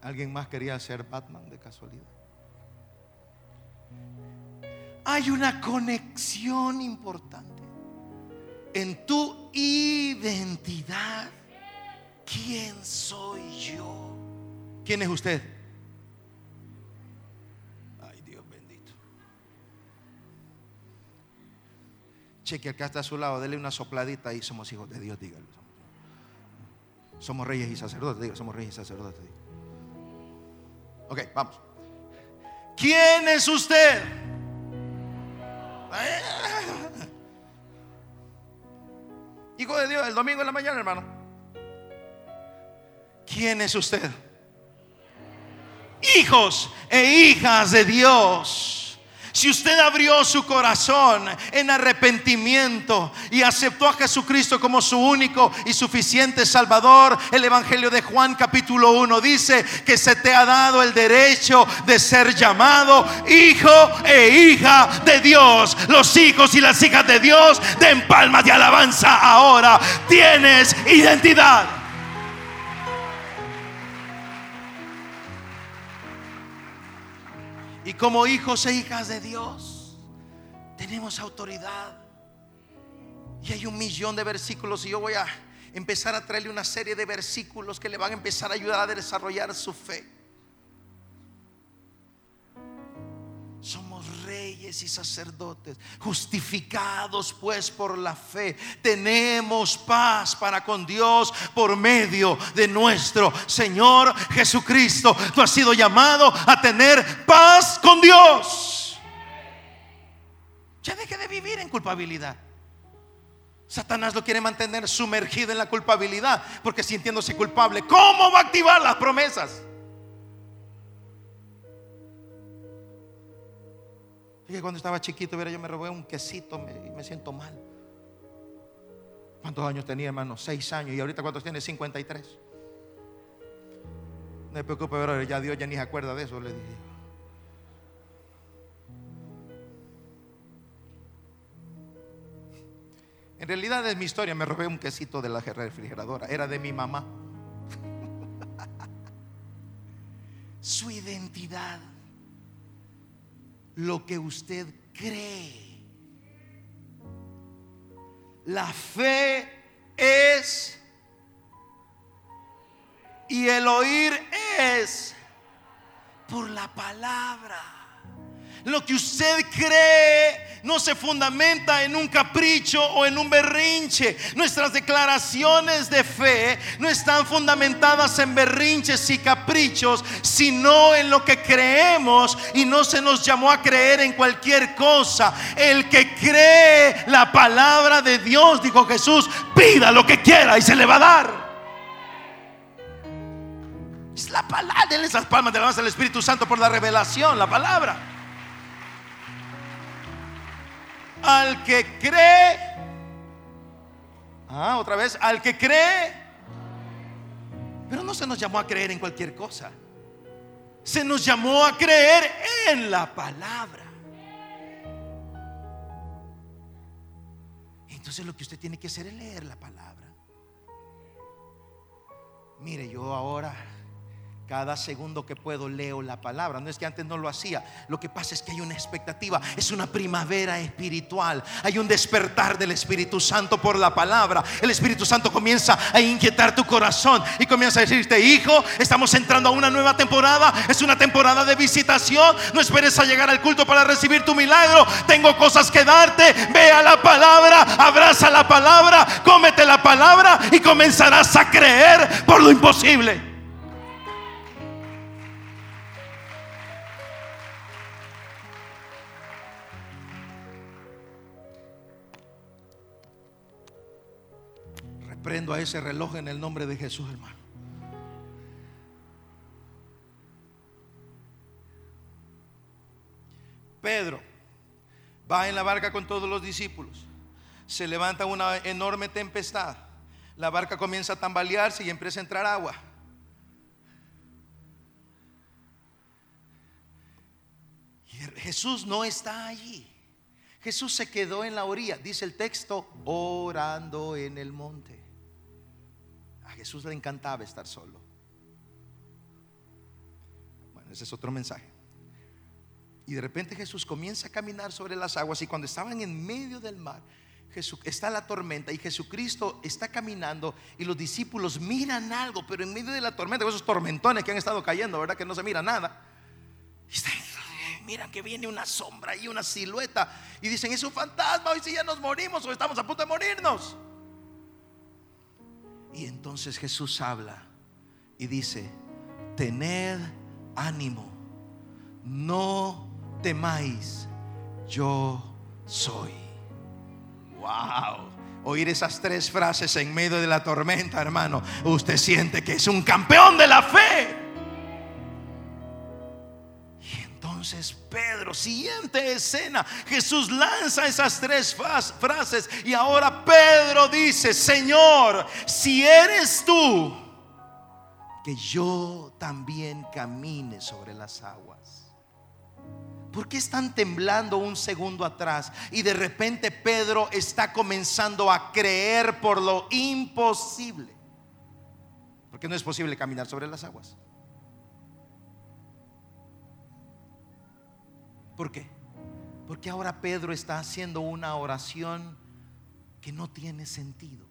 ¿Alguien más quería ser Batman de casualidad? Hay una conexión importante en tu identidad. ¿Quién soy yo? ¿Quién es usted? Cheque acá está a su lado, dele una sopladita y somos hijos de Dios, dígalo. Somos reyes y sacerdotes, diga, somos reyes y sacerdotes. Ok, vamos. ¿Quién es usted? Hijo de Dios, el domingo en la mañana, hermano. ¿Quién es usted? Hijos e hijas de Dios. Si usted abrió su corazón en arrepentimiento y aceptó a Jesucristo como su único y suficiente Salvador, el Evangelio de Juan capítulo 1 dice que se te ha dado el derecho de ser llamado hijo e hija de Dios. Los hijos y las hijas de Dios den palmas de alabanza ahora. Tienes identidad. Y como hijos e hijas de Dios, tenemos autoridad. Y hay un millón de versículos y yo voy a empezar a traerle una serie de versículos que le van a empezar a ayudar a desarrollar su fe. Y sacerdotes, justificados pues por la fe. Tenemos paz para con Dios por medio de nuestro Señor Jesucristo. Tú has sido llamado a tener paz con Dios. Ya deje de vivir en culpabilidad. Satanás lo quiere mantener sumergido en la culpabilidad porque sintiéndose culpable, ¿cómo va a activar las promesas? Fíjate, cuando estaba chiquito, yo me robé un quesito y me, siento mal. ¿Cuántos años tenía, hermano? Seis años. ¿Y ahorita cuántos tiene? 53. No se preocupe, pero ya Dios ya ni se acuerda de eso, le dije. En realidad es mi historia, me robé un quesito de la refrigeradora, era de mi mamá. Su identidad, lo que usted cree. La fe es y el oír es por la palabra. Lo que usted cree no se fundamenta en un capricho o en un berrinche. Nuestras declaraciones de fe no están fundamentadas en berrinches y caprichos, sino en lo que creemos y no se nos llamó a creer en cualquier cosa. El que cree la palabra de Dios, dijo Jesús, pida lo que quiera y se le va a dar. Es la palabra, denle esas palmas de alabanza al Espíritu Santo por la revelación, la palabra. Al que cree. Ah, otra vez, al que cree. Pero no se nos llamó a creer en cualquier cosa. Se nos llamó a creer en la palabra. Entonces lo que usted tiene que hacer es leer la palabra. Mire, yo ahora cada segundo que puedo leo la palabra. No es que antes no lo hacía. Lo que pasa es que hay una expectativa. Es una primavera espiritual. Hay un despertar del Espíritu Santo por la palabra. El Espíritu Santo comienza a inquietar tu corazón y comienza a decirte, hijo, estamos entrando a una nueva temporada. Es una temporada de visitación. No esperes a llegar al culto para recibir tu milagro. Tengo cosas que darte. Ve a la palabra, abraza la palabra, cómete la palabra y comenzarás a creer por lo imposible. Prendo a ese reloj en el nombre de Jesús, hermano. Pedro va en la barca con todos los discípulos. Se levanta una enorme tempestad. La barca comienza a tambalearse y empieza a entrar agua. Jesús no está allí. Jesús se quedó en la orilla, dice el texto, orando en el monte. Jesús le encantaba estar solo. Bueno, ese es otro mensaje. Y de repente Jesús comienza a caminar sobre las aguas y cuando estaban en medio del mar, Jesús, está la tormenta y Jesucristo está caminando y los discípulos miran algo, pero en medio de la tormenta, esos tormentones que han estado cayendo, ¿verdad? Que no se mira nada. miran que viene una sombra y una silueta y dicen, es un fantasma, hoy si ya nos morimos o estamos a punto de morirnos. Y entonces Jesús habla y dice, tened ánimo, no temáis, yo soy. Wow. Oír esas tres frases en medio de la tormenta, hermano, usted siente que es un campeón de la fe. Entonces Pedro, siguiente escena, Jesús lanza esas tres frases y ahora Pedro dice, Señor, si eres tú, que yo también camine sobre las aguas. ¿Por qué están temblando un segundo atrás? Y de repente Pedro está comenzando a creer por lo imposible. Porque no es posible caminar sobre las aguas. ¿Por qué? Porque ahora Pedro está haciendo una oración que no tiene sentido.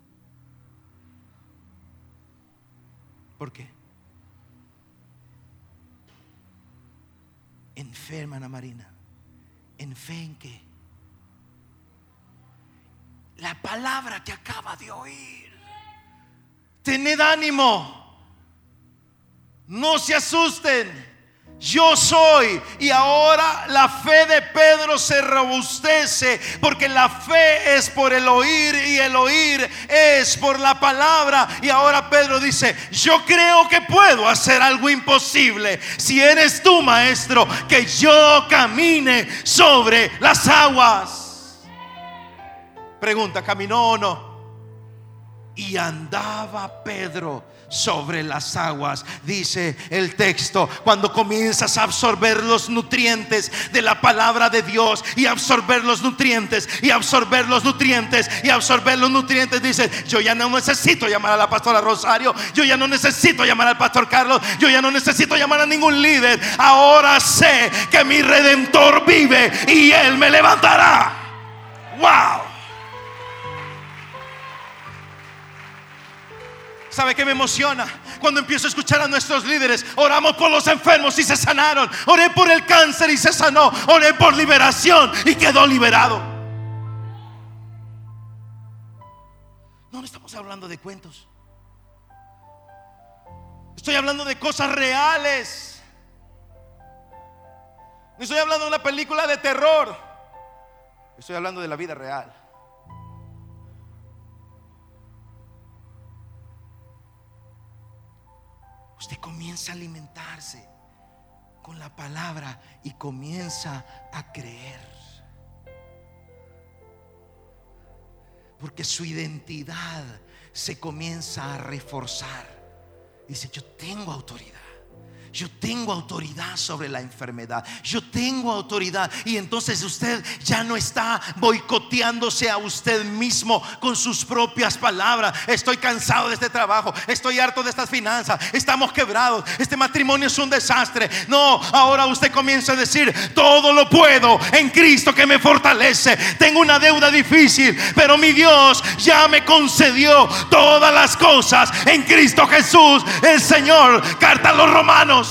¿Por qué? En fe, hermana Marina. ¿En fe en qué? La palabra que acaba de oír. Tened ánimo. No se asusten yo soy. Y ahora la fe de Pedro se robustece porque la fe es por el oír y el oír es por la palabra. Y ahora Pedro dice, yo creo que puedo hacer algo imposible. Si eres tú, maestro, que yo camine sobre las aguas. Pregunta, ¿caminó o no? y andaba Pedro sobre las aguas, dice el texto. Cuando comienzas a absorber los nutrientes de la palabra de Dios y absorber los nutrientes y absorber los nutrientes y absorber los nutrientes, dice, yo ya no necesito llamar a la pastora Rosario, yo ya no necesito llamar al pastor Carlos, yo ya no necesito llamar a ningún líder. Ahora sé que mi redentor vive y él me levantará. Wow. ¿Sabe qué me emociona? Cuando empiezo a escuchar a nuestros líderes, oramos por los enfermos y se sanaron. Oré por el cáncer y se sanó. Oré por liberación y quedó liberado. No, no estamos hablando de cuentos. Estoy hablando de cosas reales. No estoy hablando de una película de terror. Estoy hablando de la vida real. Usted comienza a alimentarse con la palabra y comienza a creer. Porque su identidad se comienza a reforzar. Dice, yo tengo autoridad. Yo tengo autoridad sobre la enfermedad. Yo tengo autoridad. Y entonces usted ya no está boicoteándose a usted mismo con sus propias palabras. Estoy cansado de este trabajo. Estoy harto de estas finanzas. Estamos quebrados. Este matrimonio es un desastre. No, ahora usted comienza a decir, todo lo puedo en Cristo que me fortalece. Tengo una deuda difícil, pero mi Dios ya me concedió todas las cosas en Cristo Jesús, el Señor. Carta a los romanos.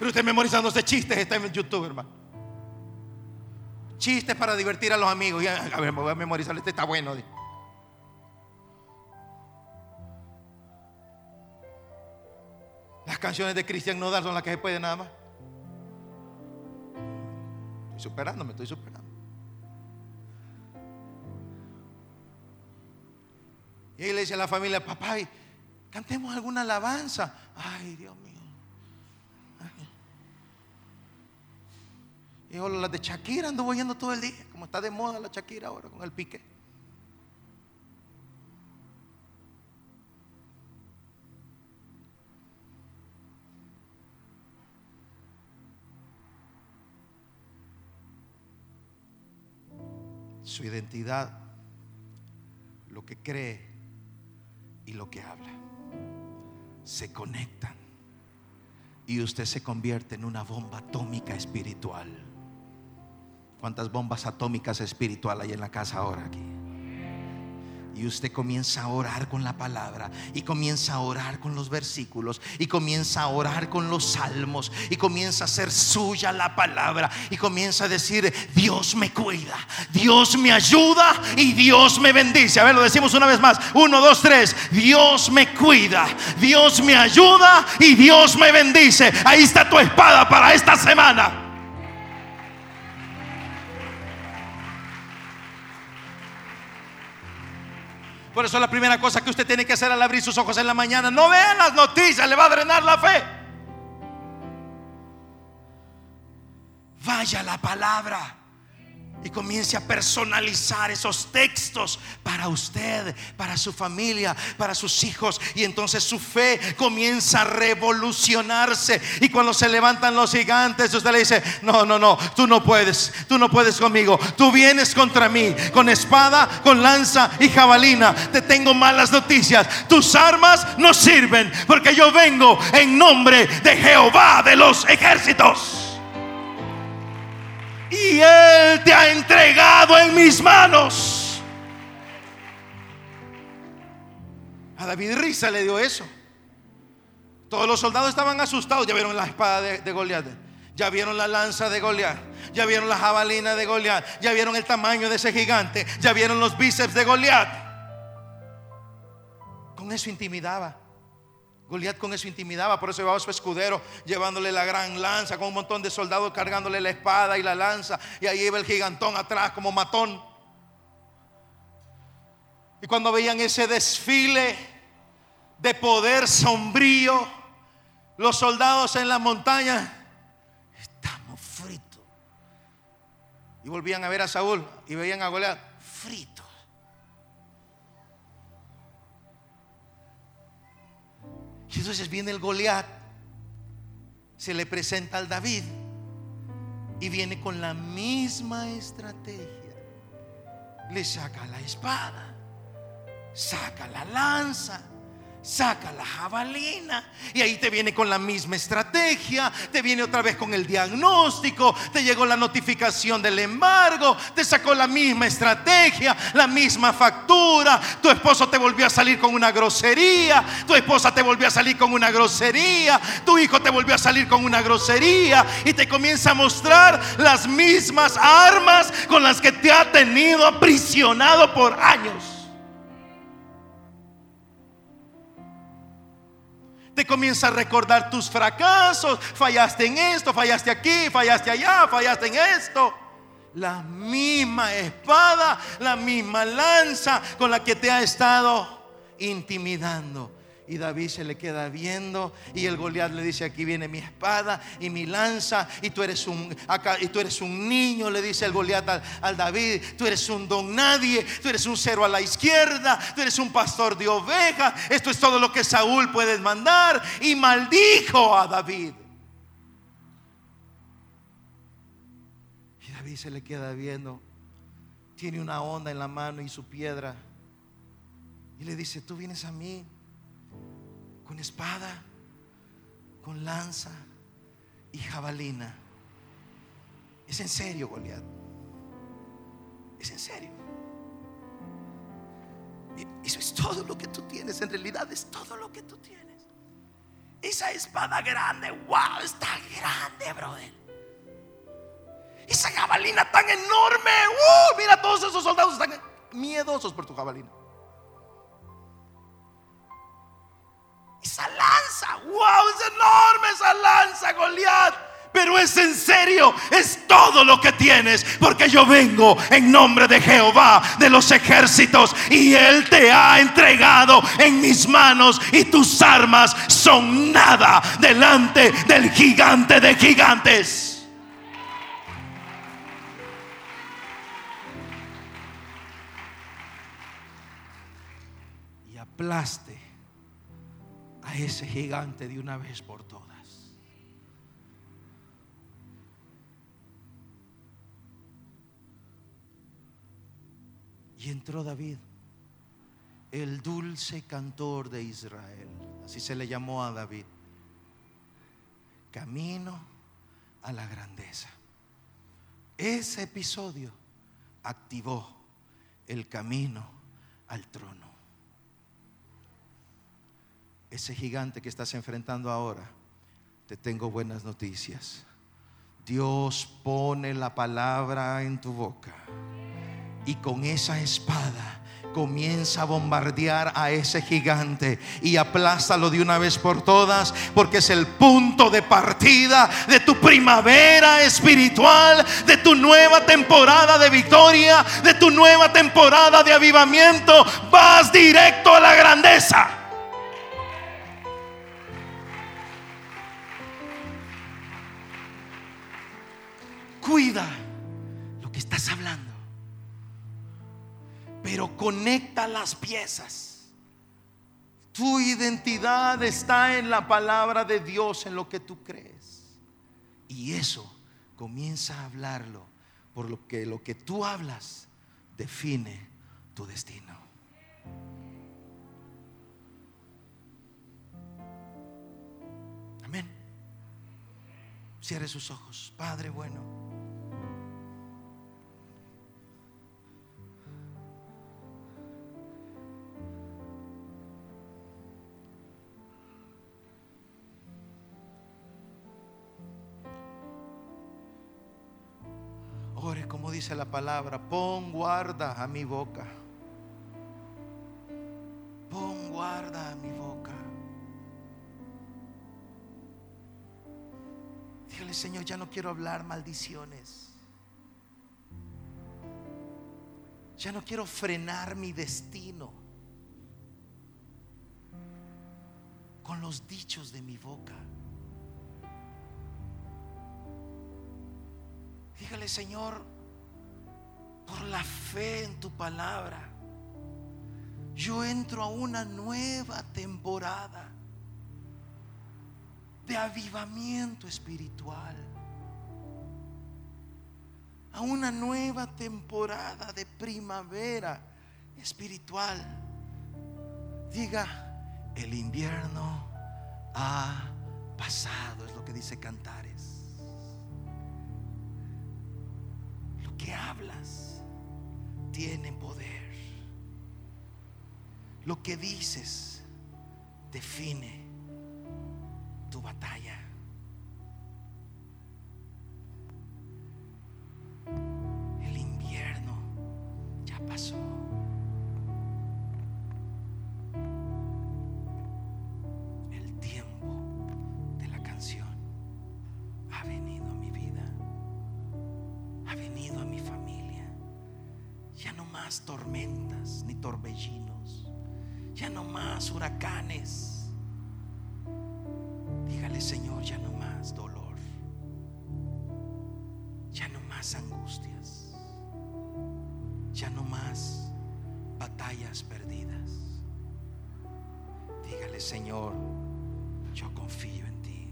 Pero usted memorizándose chistes está en YouTube, hermano. Chistes para divertir a los amigos. a ver, me voy a memorizar, este está bueno. Las canciones de Cristian Nodal son las que se pueden nada más. Estoy superando, me estoy superando. Y ahí le dice a la familia, papá, cantemos alguna alabanza. Ay, Dios mío. Yo, las de Shakira anduvo yendo todo el día, como está de moda la Shakira ahora con el pique. Su identidad, lo que cree y lo que habla, se conectan y usted se convierte en una bomba atómica espiritual. ¿Cuántas bombas atómicas espirituales hay en la casa ahora aquí? Y usted comienza a orar con la palabra y comienza a orar con los versículos y comienza a orar con los salmos y comienza a ser suya la palabra y comienza a decir, Dios me cuida, Dios me ayuda y Dios me bendice. A ver, lo decimos una vez más. Uno, dos, tres. Dios me cuida, Dios me ayuda y Dios me bendice. Ahí está tu espada para esta semana. Por eso la primera cosa que usted tiene que hacer al abrir sus ojos en la mañana, no vea las noticias, le va a drenar la fe. Vaya la palabra y comience a personalizar esos textos para usted, para su familia, para sus hijos. Y entonces su fe comienza a revolucionarse. Y cuando se levantan los gigantes, usted le dice, no, no, no, tú no puedes, tú no puedes conmigo. Tú vienes contra mí con espada, con lanza y jabalina. Te tengo malas noticias. Tus armas no sirven porque yo vengo en nombre de Jehová de los ejércitos y Él te ha entregado en mis manos. A David risa le dio eso. Todos los soldados estaban asustados. Ya vieron la espada de, de Goliat. Ya vieron la lanza de Goliat. Ya vieron la jabalina de Goliat. Ya vieron el tamaño de ese gigante. Ya vieron los bíceps de Goliat. Con eso intimidaba. Goliat con eso intimidaba, por eso llevaba su escudero, llevándole la gran lanza, con un montón de soldados cargándole la espada y la lanza, y ahí iba el gigantón atrás como matón. Y cuando veían ese desfile de poder sombrío, los soldados en la montaña, estamos fritos, Y volvían a ver a Saúl y veían a Goliat frito. Y entonces viene el Goliat, se le presenta al David y viene con la misma estrategia. Le saca la espada, saca la lanza, saca la jabalina y ahí te viene con la misma estrategia, te viene otra vez con el diagnóstico, te llegó la notificación del embargo, te sacó la misma estrategia, la misma factura, tu esposo te volvió a salir con una grosería, tu esposa te volvió a salir con una grosería, tu hijo te volvió a salir con una grosería y te comienza a mostrar las mismas armas con las que te ha tenido aprisionado por años. Te comienza a recordar tus fracasos. Fallaste en esto, fallaste aquí, fallaste allá, fallaste en esto. La misma espada, la misma lanza con la que te ha estado intimidando. Y David se le queda viendo y el Goliat le dice, aquí viene mi espada y mi lanza y tú eres un acá y tú eres un niño, le dice el Goliat al, David, tú eres un don nadie, tú eres un cero a la izquierda, tú eres un pastor de ovejas, esto es todo lo que Saúl puede mandar y maldijo a David. Y David se le queda viendo, tiene una onda en la mano y su piedra y le dice, tú vienes a mí con espada, con lanza y jabalina. Es en serio, Goliat. Es en serio. Eso es todo lo que tú tienes. En realidad es todo lo que tú tienes. Esa espada grande, wow, está grande, brother. Esa jabalina tan enorme. Uh, mira, todos esos soldados están miedosos por tu jabalina. Esa lanza, wow, es enorme esa lanza, Goliat. Pero es en serio, es todo lo que tienes, porque yo vengo en nombre de Jehová de los ejércitos y Él te ha entregado en mis manos y tus armas son nada delante del gigante de gigantes. Y aplaste ese gigante de una vez por todas. Y entró David, el dulce cantor de Israel, así se le llamó a David, camino a la grandeza. Ese episodio activó el camino al trono ese gigante que estás enfrentando ahora, te tengo buenas noticias. Dios pone la palabra en tu boca y con esa espada comienza a bombardear a ese gigante y aplástalo de una vez por todas, porque es el punto de partida de tu primavera espiritual, de tu nueva temporada de victoria, de tu nueva temporada de avivamiento. Vas directo a la grandeza. Cuida lo que estás hablando. Pero conecta las piezas. Tu identidad está en la palabra de Dios, en lo que tú crees. Y eso comienza a hablarlo, por lo que lo que tú hablas define tu destino. Amén. Cierre sus ojos, Padre bueno. La palabra, pon guarda a mi boca. Pon guarda a mi boca. Dígale, Señor, ya no quiero hablar maldiciones. Ya no quiero frenar mi destino con los dichos de mi boca. Dígale, Señor, por la fe en tu palabra, yo entro a una nueva temporada de avivamiento espiritual, a una nueva temporada de primavera espiritual. Diga, el invierno ha pasado, es lo que dice Cantares. Lo que hablas tiene poder. Lo que dices define tu batalla. Tormentas ni torbellinos. Ya no más huracanes. Dígale, Señor, ya no más dolor. Ya no más angustias. Ya no más batallas perdidas. Dígale, Señor, yo confío en ti.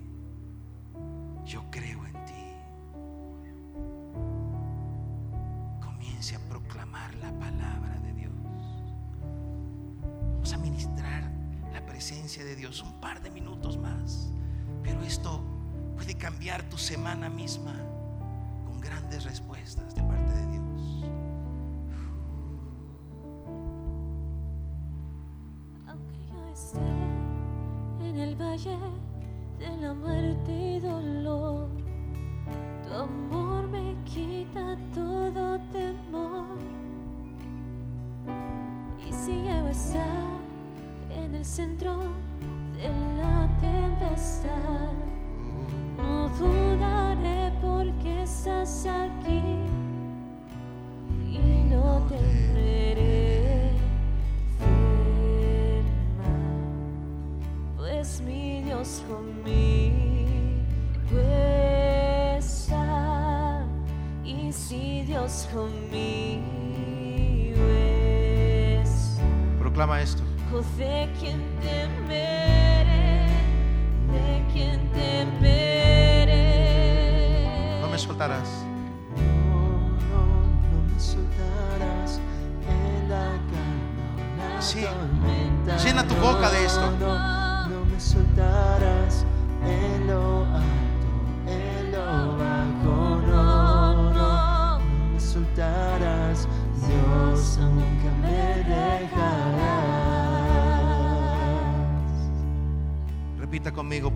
Yo creo en ti. Presencia de Dios un par de minutos más. Pero esto puede cambiar tu semana misma con grandes respuestas de parte de Dios. Aunque yo esté en el valle de la muerte y dolor, tu amor me quita el centro de la tempestad, no dudaré porque estás aquí y no temeré pues mi Dios conmigo está. Y si Dios conmigo está, Proclama esto. Oh, de quien temeré,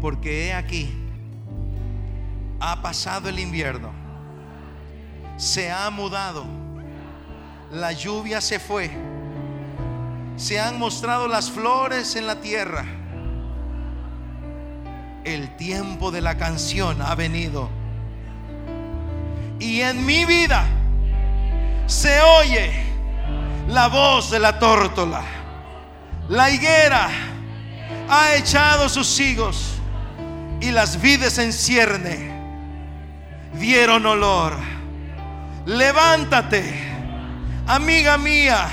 porque he aquí, ha pasado el invierno, se ha mudado, la lluvia se fue, se han mostrado las flores en la tierra, el tiempo de la canción ha venido. Y en mi vida se oye la voz de la tórtola, la higuera ha echado sus higos y las vides en cierne dieron olor. Levántate, amiga mía,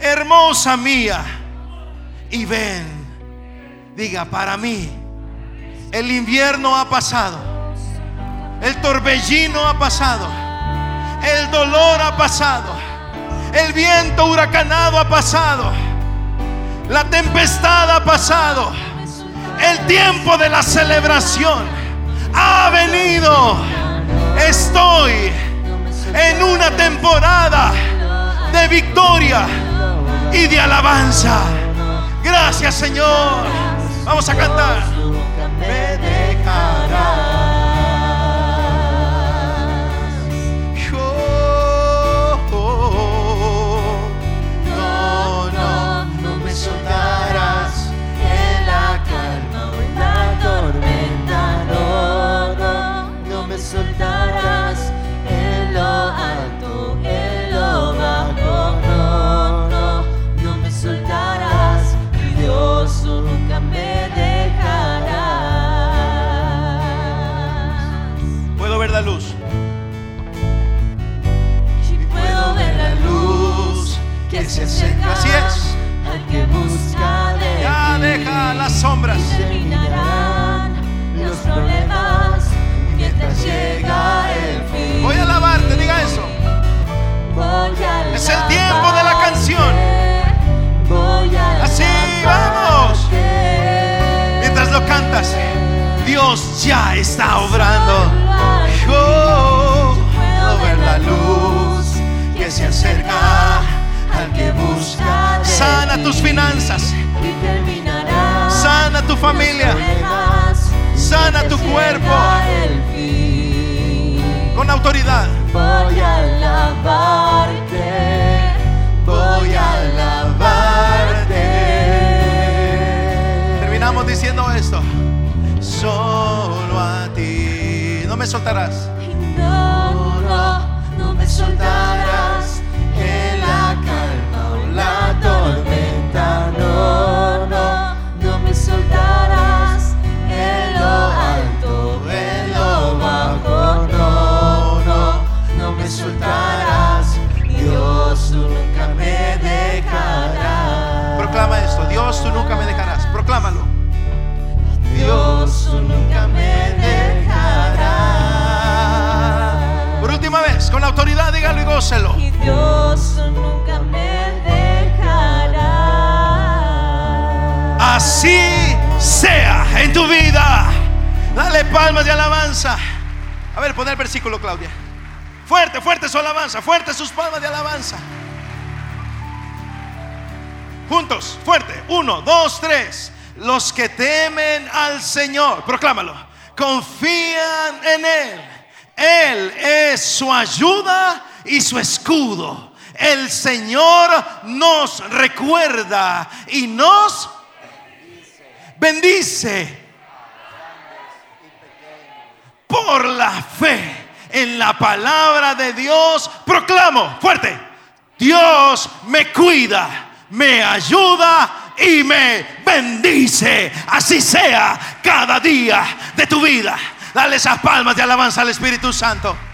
hermosa mía, y ven. Diga, para mí, el invierno ha pasado, el torbellino ha pasado, el dolor ha pasado, el viento huracanado ha pasado. La tempestad ha pasado. El tiempo de la celebración ha venido. Estoy en una temporada de victoria y de alabanza. Gracias Señor. Vamos a cantar. Sombras. terminarán los problemas mientras llega el fin. Voy a alabarte, diga eso. Voy a Es el tiempo de la canción. Voy a Así, vamos. Mientras lo cantas, Dios ya está obrando. Oh, Puedo ver la luz que se acerca al que busca sana tus finanzas, familia, sana tu cuerpo. con autoridad. Voy a alabarte, voy a alabarte. Terminamos diciendo esto. Solo a ti. No me soltarás. No, no, no me soltarás Proclámalo. Dios, nunca me dejarás. Por última vez, con autoridad, dígalo y gócelo. Y Dios nunca me dejará. Así sea en tu vida. Dale palmas de alabanza. A ver, pon el versículo, Claudia. Fuerte, fuerte su alabanza. Fuerte sus palmas de alabanza. Juntos, fuerte. Uno, dos, tres. Los que temen al Señor, proclámalo. Confían en Él. Él es su ayuda y su escudo. El Señor nos recuerda y nos bendice por la fe en la palabra de Dios. Proclamo fuerte. Dios me cuida, me ayuda y me bendice. Así sea cada día de tu vida. Dale esas palmas de alabanza al Espíritu Santo.